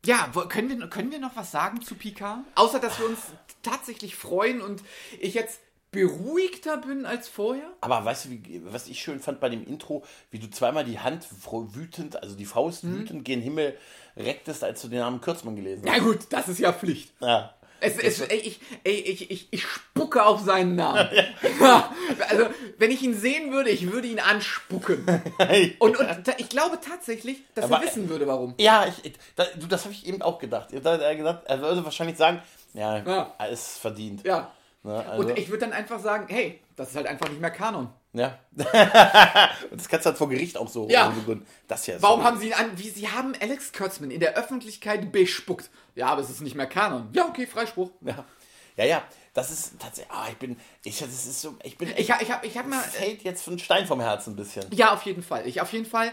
ja, können, wir, können wir noch was sagen zu Picard? Außer, dass wir uns tatsächlich freuen und ich jetzt beruhigter bin als vorher? Aber weißt du, wie, was ich schön fand bei dem Intro, wie du zweimal die Hand wütend, also die Faust Mhm. wütend gen Himmel recktest, als du den Namen Kürzmann gelesen Na hast. gut, das ist ja Pflicht. Ja. Es, es, ey, ich, ey, ich, ich, ich spucke auf seinen Namen. Ja, also, wenn ich ihn sehen würde, ich würde ihn anspucken. Und, und ich glaube tatsächlich, dass Aber- er wissen würde, warum. Ja, ich, da, du, das habe ich eben auch gedacht. Er hat gesagt, er würde wahrscheinlich sagen, ja, Ja. alles verdient. Ja. Ne, also, Und ich würde dann einfach sagen, hey, das ist halt einfach nicht mehr Kanon. ja. Und das kannst du halt vor Gericht auch so Ja. Das hier Warum so- haben sie ihn an, wie sie haben Alex Kurtzman in der Öffentlichkeit bespuckt? Ja, aber es ist nicht mehr Kanon. Ja, okay, Freispruch. Ja. ja, ja, das ist tatsächlich. Ah, ich bin. Ich, das ist so. Ich bin. Ich, ha- ich habe ich hab mal. fällt jetzt ein Stein vom Herzen ein bisschen. Ja, auf jeden Fall. Ich auf jeden Fall.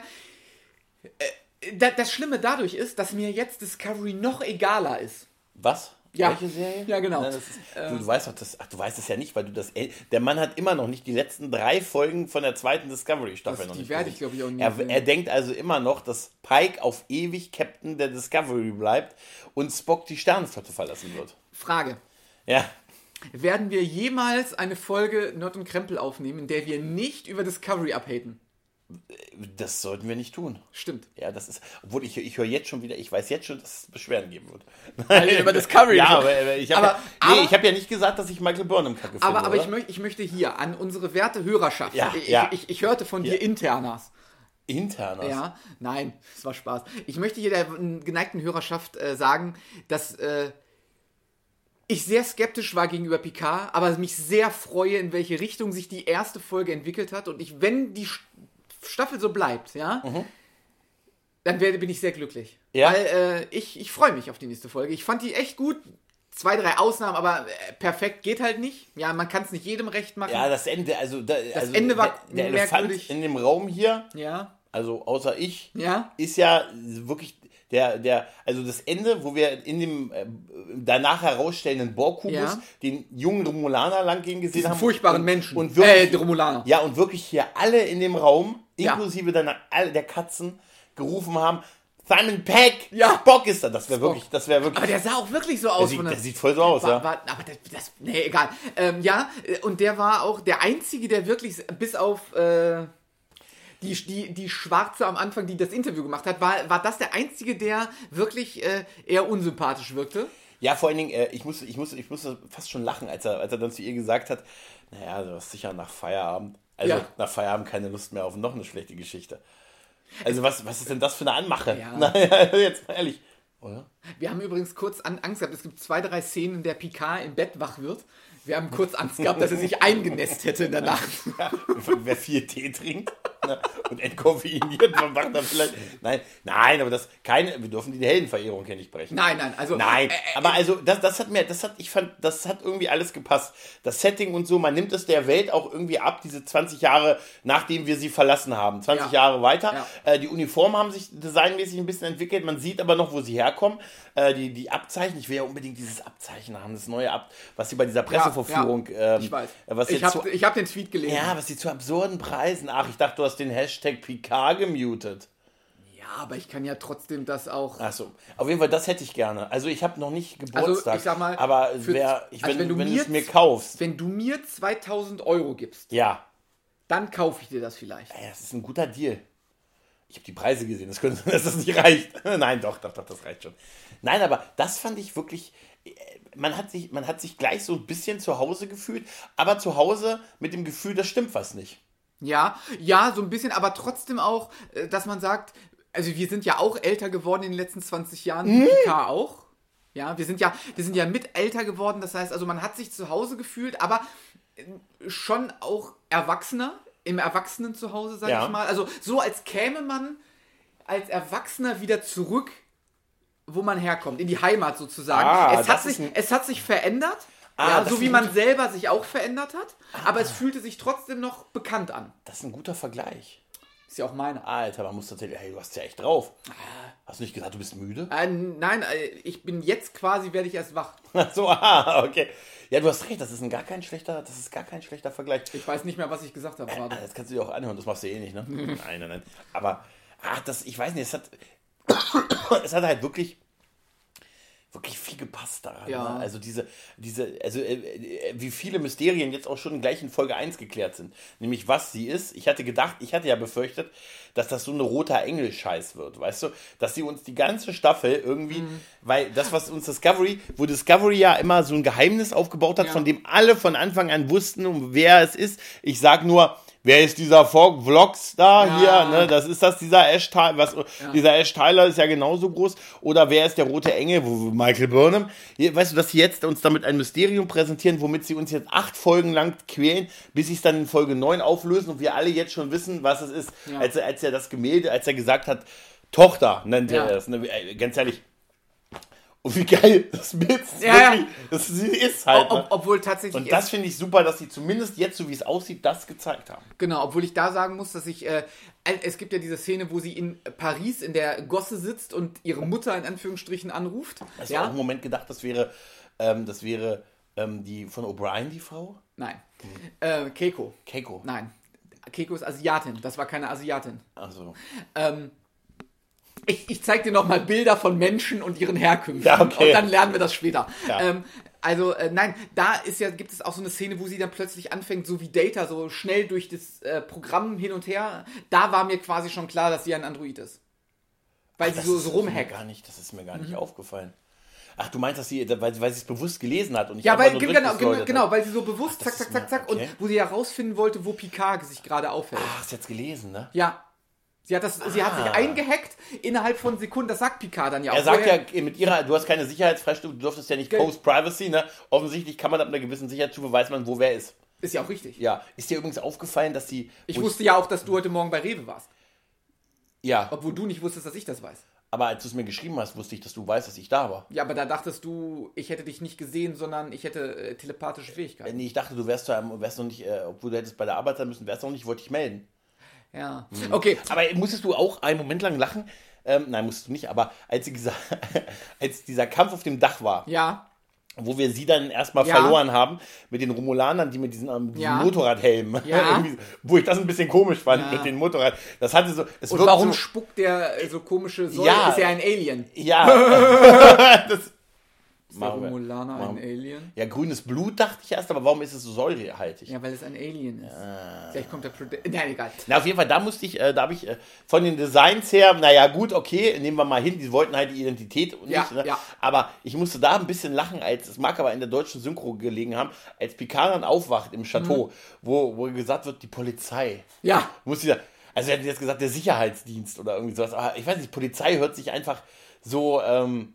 Äh, da, das Schlimme dadurch ist, dass mir jetzt Discovery noch egaler ist. Was? Ja. Welche Serie? Ja, genau. Nein, ist, du, du weißt doch, das, ach, du weißt es ja nicht, weil du das. Der Mann hat immer noch nicht die letzten drei Folgen von der zweiten Discovery-Staffel noch die nicht. werde gesehen. ich, glaub ich, auch nie Er, er denkt also immer noch, dass Pike auf ewig Captain der Discovery bleibt und Spock die Sternenflotte verlassen wird. Frage. Ja. Werden wir jemals eine Folge Nord und Krempel aufnehmen, in der wir nicht über Discovery abhaten? Das sollten wir nicht tun. Stimmt. Ja, das ist, obwohl ich, ich höre jetzt schon wieder, ich weiß jetzt schon, dass es Beschwerden geben wird. Also über Discovery. Ja, aber ich habe ja, nee, ich hab ja nicht gesagt, dass ich Michael Burnham kacke finde. Aber, aber ich, möcht, ich möchte hier an unsere werte Hörerschaft, Ja, ich, ja. Ich, ich hörte von dir Internas. Internas. Ja, nein, es war Spaß. Ich möchte hier der geneigten Hörerschaft äh, sagen, dass äh, ich sehr skeptisch war gegenüber Picard, aber mich sehr freue, in welche Richtung sich die erste Folge entwickelt hat. Und ich, wenn die Staffel so bleibt, ja, dann werde, bin ich sehr glücklich. Mhm. Ja? Weil äh, ich, ich freue mich auf die nächste Folge. Ich fand die echt gut. Zwei, drei Ausnahmen, aber äh, perfekt geht halt nicht. Ja, man kann es nicht jedem recht machen. Ja, das Ende, also, da, das also Ende war der, der Elefant in dem Raum hier, ja. also außer ich, Ja. ist ja wirklich der, der, also das Ende, wo wir in dem äh, danach herausstellenden Borg-Kubus Ja. den jungen Romulaner lang gehen gesehen Diesen haben. furchtbaren und, Menschen. Und wirklich, Äh, Romulaner. Ja, und wirklich hier alle in dem Raum. Inklusive dann alle der Katzen, gerufen haben, Simon Peck, Ja. Spock ist da. Das wäre wirklich, das wäre wirklich. Aber der sah auch wirklich so der, aus. sieht, von der der- sieht voll so aus, war, ja. war, aber das, das, nee, egal. Ähm, ja, äh, und der war auch der Einzige, der wirklich, bis auf äh, die, die, die Schwarze am Anfang, die das Interview gemacht hat, war, war das der Einzige, der wirklich äh, eher unsympathisch wirkte. Ja, vor allen Dingen, äh, ich musste, ich musste, ich musste fast schon lachen, als er, als er dann zu ihr gesagt hat, naja, du hast sicher nach Feierabend, also Ja. nach Feierabend keine Lust mehr auf noch eine schlechte Geschichte. Also was, was ist denn das für eine Anmache? Ja. Naja, jetzt mal ehrlich. Oder? Wir haben übrigens kurz an, Angst gehabt, es gibt zwei, drei Szenen, in der Picard im Bett wach wird. Wir haben kurz Angst gehabt, dass er sich eingenässt hätte in der Nacht. Wer viel Tee trinkt. ne? und entkoffeiniert man macht dann vielleicht. Nein, nein, aber das keine. Wir dürfen die Heldenverehrung hier nicht brechen. Nein, nein, also. Nein, äh, äh, aber also das, das hat mir, das hat, ich fand, das hat irgendwie alles gepasst. Das Setting und so, man nimmt es der Welt auch irgendwie ab, diese 20 Jahre, nachdem wir sie verlassen haben. 20 Ja. Jahre weiter. Ja. Äh, die Uniformen haben sich designmäßig ein bisschen entwickelt. Man sieht aber noch, wo sie herkommen. Äh, die, die Abzeichen, ich will ja unbedingt dieses Abzeichen haben, das neue Ab, was sie bei dieser Pressevorführung, ja, ähm, ich weiß. was ich habe hab den Tweet gelesen. ja, was sie zu absurden Preisen. Ach, ich dachte, du hast den Hashtag Picard gemutet. Ja, aber ich kann ja trotzdem das auch. Achso, auf jeden Fall, das hätte ich gerne. Also ich habe noch nicht Geburtstag, ich sag mal, aber für- wer, ich, also wenn, wenn du wenn mir es mir kaufst, Wenn du mir 2000 Euro gibst, ja, dann kaufe ich dir das vielleicht. ja, das ist ein guter Deal. Ich habe die Preise gesehen, das könnte dass das nicht reicht. Nein, doch, doch, doch, das reicht schon. Nein, aber das fand ich wirklich, äh, man hat sich, man hat sich gleich so ein bisschen zu Hause gefühlt, aber zu Hause mit dem Gefühl, da stimmt was nicht. Ja, ja, so ein bisschen, aber trotzdem auch, äh, dass man sagt, also wir sind ja auch älter geworden in den letzten 20 Jahren, wie Picard auch. Ja, wir sind ja, wir sind ja mit älter geworden, das heißt, also man hat sich zu Hause gefühlt, aber äh, schon auch erwachsener, im Erwachsenen zu Hause, sag Ja. ich mal. Also so als käme man als Erwachsener wieder zurück, wo man herkommt, in die Heimat sozusagen. Ah, es, hat sich, ein- es hat sich verändert, Ah, ja, so wie man gut- selber sich auch verändert hat, aber es fühlte sich trotzdem noch bekannt an. Das ist ein guter Vergleich. Ist ja auch meine. Alter, man muss tatsächlich, hey, du hast ja echt drauf. Hast du nicht gesagt, du bist müde? Äh, nein, äh, ich bin jetzt quasi, werde ich erst wach. Ach so, ah, okay. Ja, du hast recht, das ist ein gar kein schlechter, das ist gar kein schlechter Vergleich. Ich weiß nicht mehr, was ich gesagt habe gerade. Das kannst du dir auch anhören, das machst du eh nicht, ne? nein, nein, nein. Aber, ah, das, ich weiß nicht, es hat, es hat halt wirklich, wirklich viel gepasst daran. Ja. Ne? Also diese, diese, also äh, äh, wie viele Mysterien jetzt auch schon gleich in Folge 1 geklärt sind. Nämlich was sie ist. Ich hatte gedacht, ich hatte ja befürchtet, dass das so eine roter Engel-Scheiß wird, weißt du? Dass sie uns die ganze Staffel irgendwie, Mhm. weil das, was uns Discovery, wo Discovery ja immer so ein Geheimnis aufgebaut hat, Ja. von dem alle von Anfang an wussten, um wer es ist. Ich sag nur, wer ist dieser Vlog- Vlogstar Ja. hier? Ne? Das ist das dieser Ash Tyler, was dieser Ash Tyler ist ja genauso groß. Oder wer ist der rote Engel? Wo, Michael Burnham? Weißt du, dass sie jetzt uns damit ein Mysterium präsentieren, womit sie uns jetzt acht Folgen lang quälen, bis sie es dann in Folge 9 auflösen und wir alle jetzt schon wissen, was es ist. Ja. Als, er, als er das Gemälde, als er gesagt hat, Tochter nennt Ja. er es. Ne? Ey, Ganz ehrlich. Und wie geil das Bild ist. Ja, ja. wirklich, Das, ist halt. Ob, ne? obwohl tatsächlich. Und das finde ich super, dass sie zumindest jetzt, so wie es aussieht, das gezeigt haben. Genau, obwohl ich da sagen muss, dass ich, äh, es gibt ja diese Szene, wo sie in Paris in der Gosse sitzt und ihre Mutter in Anführungsstrichen anruft. Hast du auch Ja? einen Moment gedacht, das wäre, ähm, das wäre ähm, die von O'Brien, die Frau? Nein. Äh, Keiko. Keiko. Nein. Keiko ist Asiatin. Das war keine Asiatin. Also. Ähm, ich, ich zeig dir noch mal Bilder von Menschen und ihren Herkünften. Ja, okay. Und dann lernen wir das später. Ja. Ähm, also, äh, nein, da ist ja, gibt es auch so eine Szene, wo sie dann plötzlich anfängt, so wie Data, so schnell durch das äh, Programm hin und her. Da war mir quasi schon klar, dass sie ein Android ist. Weil Das sie so, so rumhackt. Gar nicht, das ist mir gar nicht aufgefallen. Ach, du meinst, dass sie, weil, weil sie es bewusst gelesen hat und nicht Ja, einfach weil, nur genau, genau, genau, weil sie so bewusst Ach, zack, zack, zack, zack, okay. und wo sie herausfinden wollte, wo Picard sich gerade aufhält. Ach, hast du jetzt gelesen, ne? Ja. Sie hat, das, sie hat sich Ah. eingehackt innerhalb von Sekunden, das sagt Picard dann ja auch. Er sagt Woher- ja, mit ihrer, du hast keine Sicherheitsfreistellung, du durftest ja nicht. Post-Privacy, ne? Offensichtlich kann man ab einer gewissen Sicherheitsstufe, weiß man, wo wer ist. Ist ja auch richtig. Ja. Ist dir übrigens aufgefallen, dass sie. Ich wusste ja auch, dass du heute Morgen bei Rewe warst. Ja, Obwohl du nicht wusstest, dass ich das weiß. aber als du es mir geschrieben hast, wusste ich, dass du weißt, dass ich da war. Ja, aber da dachtest du, ich hätte dich nicht gesehen, sondern ich hätte äh, telepathische Fähigkeiten. Nee, ich dachte, du wärst, wärst noch nicht, äh, obwohl du hättest bei der Arbeit sein müssen, wärst noch nicht, wollte ich melden. Ja. Hm. Okay. Aber musstest du auch einen Moment lang lachen? Ähm, nein, musstest du nicht, aber als, sie gesagt, als dieser Kampf auf dem Dach war, Ja. wo wir sie dann erstmal Ja. verloren haben mit den Romulanern, die mit diesen, ähm, diesen Ja. Motorradhelmen, Ja. Wo ich das ein bisschen komisch fand mit den Motorrad. Das hatte so. Und warum so, spuckt der äh, so komische Säure? Ja. Ist ja ein Alien. Ja. das, Ist der. Romulaner ein Alien? ja, grünes Blut dachte ich erst, aber warum ist es so säurehaltig? Ja, weil es ein Alien ist. Vielleicht kommt der Prode Nein, egal. Na, auf jeden Fall, da musste ich, äh, da habe ich äh, von den Designs her, naja, gut, okay, nehmen wir mal hin, die wollten halt die Identität nicht, Ja, ne? ja. aber ich musste da ein bisschen lachen, als, es mag aber in der deutschen Synchro gelegen haben, als Picard dann aufwacht im Chateau, Mhm. wo, wo gesagt wird, die Polizei. Ja. Muss ich, also er hat jetzt gesagt, der Sicherheitsdienst oder irgendwie sowas, aber ich weiß nicht, Polizei hört sich einfach so, ähm,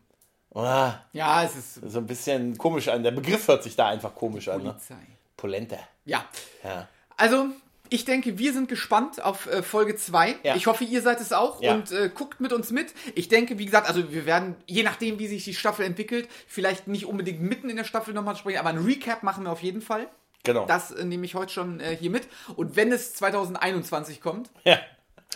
ah, Ja, es ist so ein bisschen komisch an, der Begriff hört sich da einfach komisch an, ne? Polizei. Polente. Ja. Ja. Also, Ich denke, wir sind gespannt auf äh, Folge 2. Ja. Ich hoffe, ihr seid es auch Ja. und äh, guckt mit uns mit. Ich denke, wie gesagt, also wir werden, je nachdem, wie sich die Staffel entwickelt, vielleicht nicht unbedingt mitten in der Staffel nochmal sprechen, aber ein Recap machen wir auf jeden Fall. Genau. Das äh, nehme ich heute schon äh, hier mit. Und wenn es 2021 kommt, ja.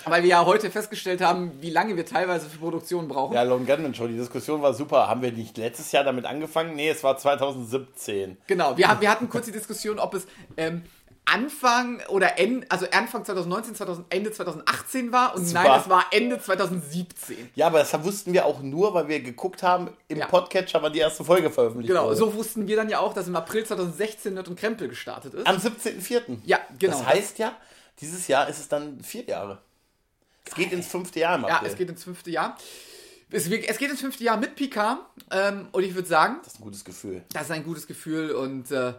Weil wir ja heute festgestellt haben, wie lange wir teilweise für Produktion brauchen. Ja, Lone Gunman Show, die Diskussion war super. Haben wir nicht letztes Jahr damit angefangen? Nee, es war 2017. Genau, wir, wir hatten kurz die Diskussion, ob es ähm, Anfang oder Ende, also Anfang 2019, 2000, Ende 2018 war und Super. nein, es war Ende 2017. Ja, aber das wussten wir auch nur, weil wir geguckt haben, im Ja. Podcatcher, wann die erste Folge veröffentlicht Genau, wurde. so wussten wir dann ja auch, dass im April 2016 Nerd und Krempel gestartet ist. Am 17.04. Ja, genau. Das heißt ja, dieses Jahr ist es dann vier Jahre. Es geht ins fünfte Jahr im ja, es geht ins fünfte Jahr. Es, es geht ins fünfte Jahr mit Picard ähm, und ich würde sagen, das ist ein gutes Gefühl. das ist ein gutes Gefühl und äh,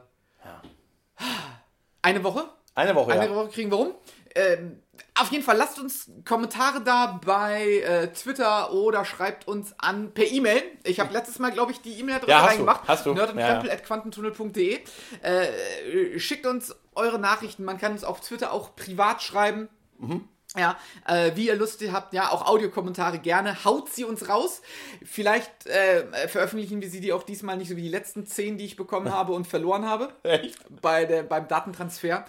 eine Woche Eine Woche, Eine ja. Woche kriegen wir rum. Ähm, auf jeden Fall lasst uns Kommentare da bei äh, Twitter oder schreibt uns an per E-Mail. Ich habe letztes Mal, glaube ich, die E-Mail-Adresse Ja, hast du, reingemacht. hast du. nerdundkrempel.quantentunnel.de äh, Schickt uns eure Nachrichten. Man kann uns auf Twitter auch privat schreiben. Mhm. Ja, äh, wie ihr Lust habt, ja, auch Audiokommentare gerne. Haut sie uns raus. Vielleicht äh, veröffentlichen wir sie die auch diesmal nicht so wie die letzten zehn, die ich bekommen habe und verloren habe Echt? bei der, beim Datentransfer.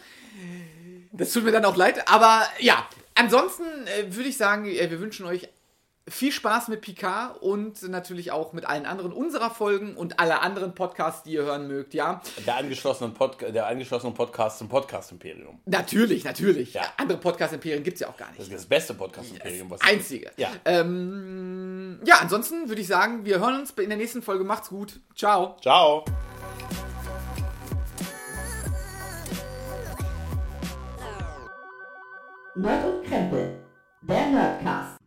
Das tut mir dann auch leid, aber ja, ansonsten äh, würde ich sagen, äh, wir wünschen euch viel Spaß mit Picard und natürlich auch mit allen anderen unserer Folgen und alle anderen Podcasts, die ihr hören mögt, ja. Der angeschlossenen, Pod der angeschlossenen Podcast zum Podcast-Imperium. Natürlich, natürlich. Ja. Andere Podcast-Imperien gibt es ja auch gar Das nicht. ist das beste Podcast-Imperium, was Einzige. Ja. Ähm, ja, ansonsten würde ich sagen, wir hören uns in der nächsten Folge. Macht's gut. Ciao. Ciao. Nerd und Krempel. Der Nerdcast.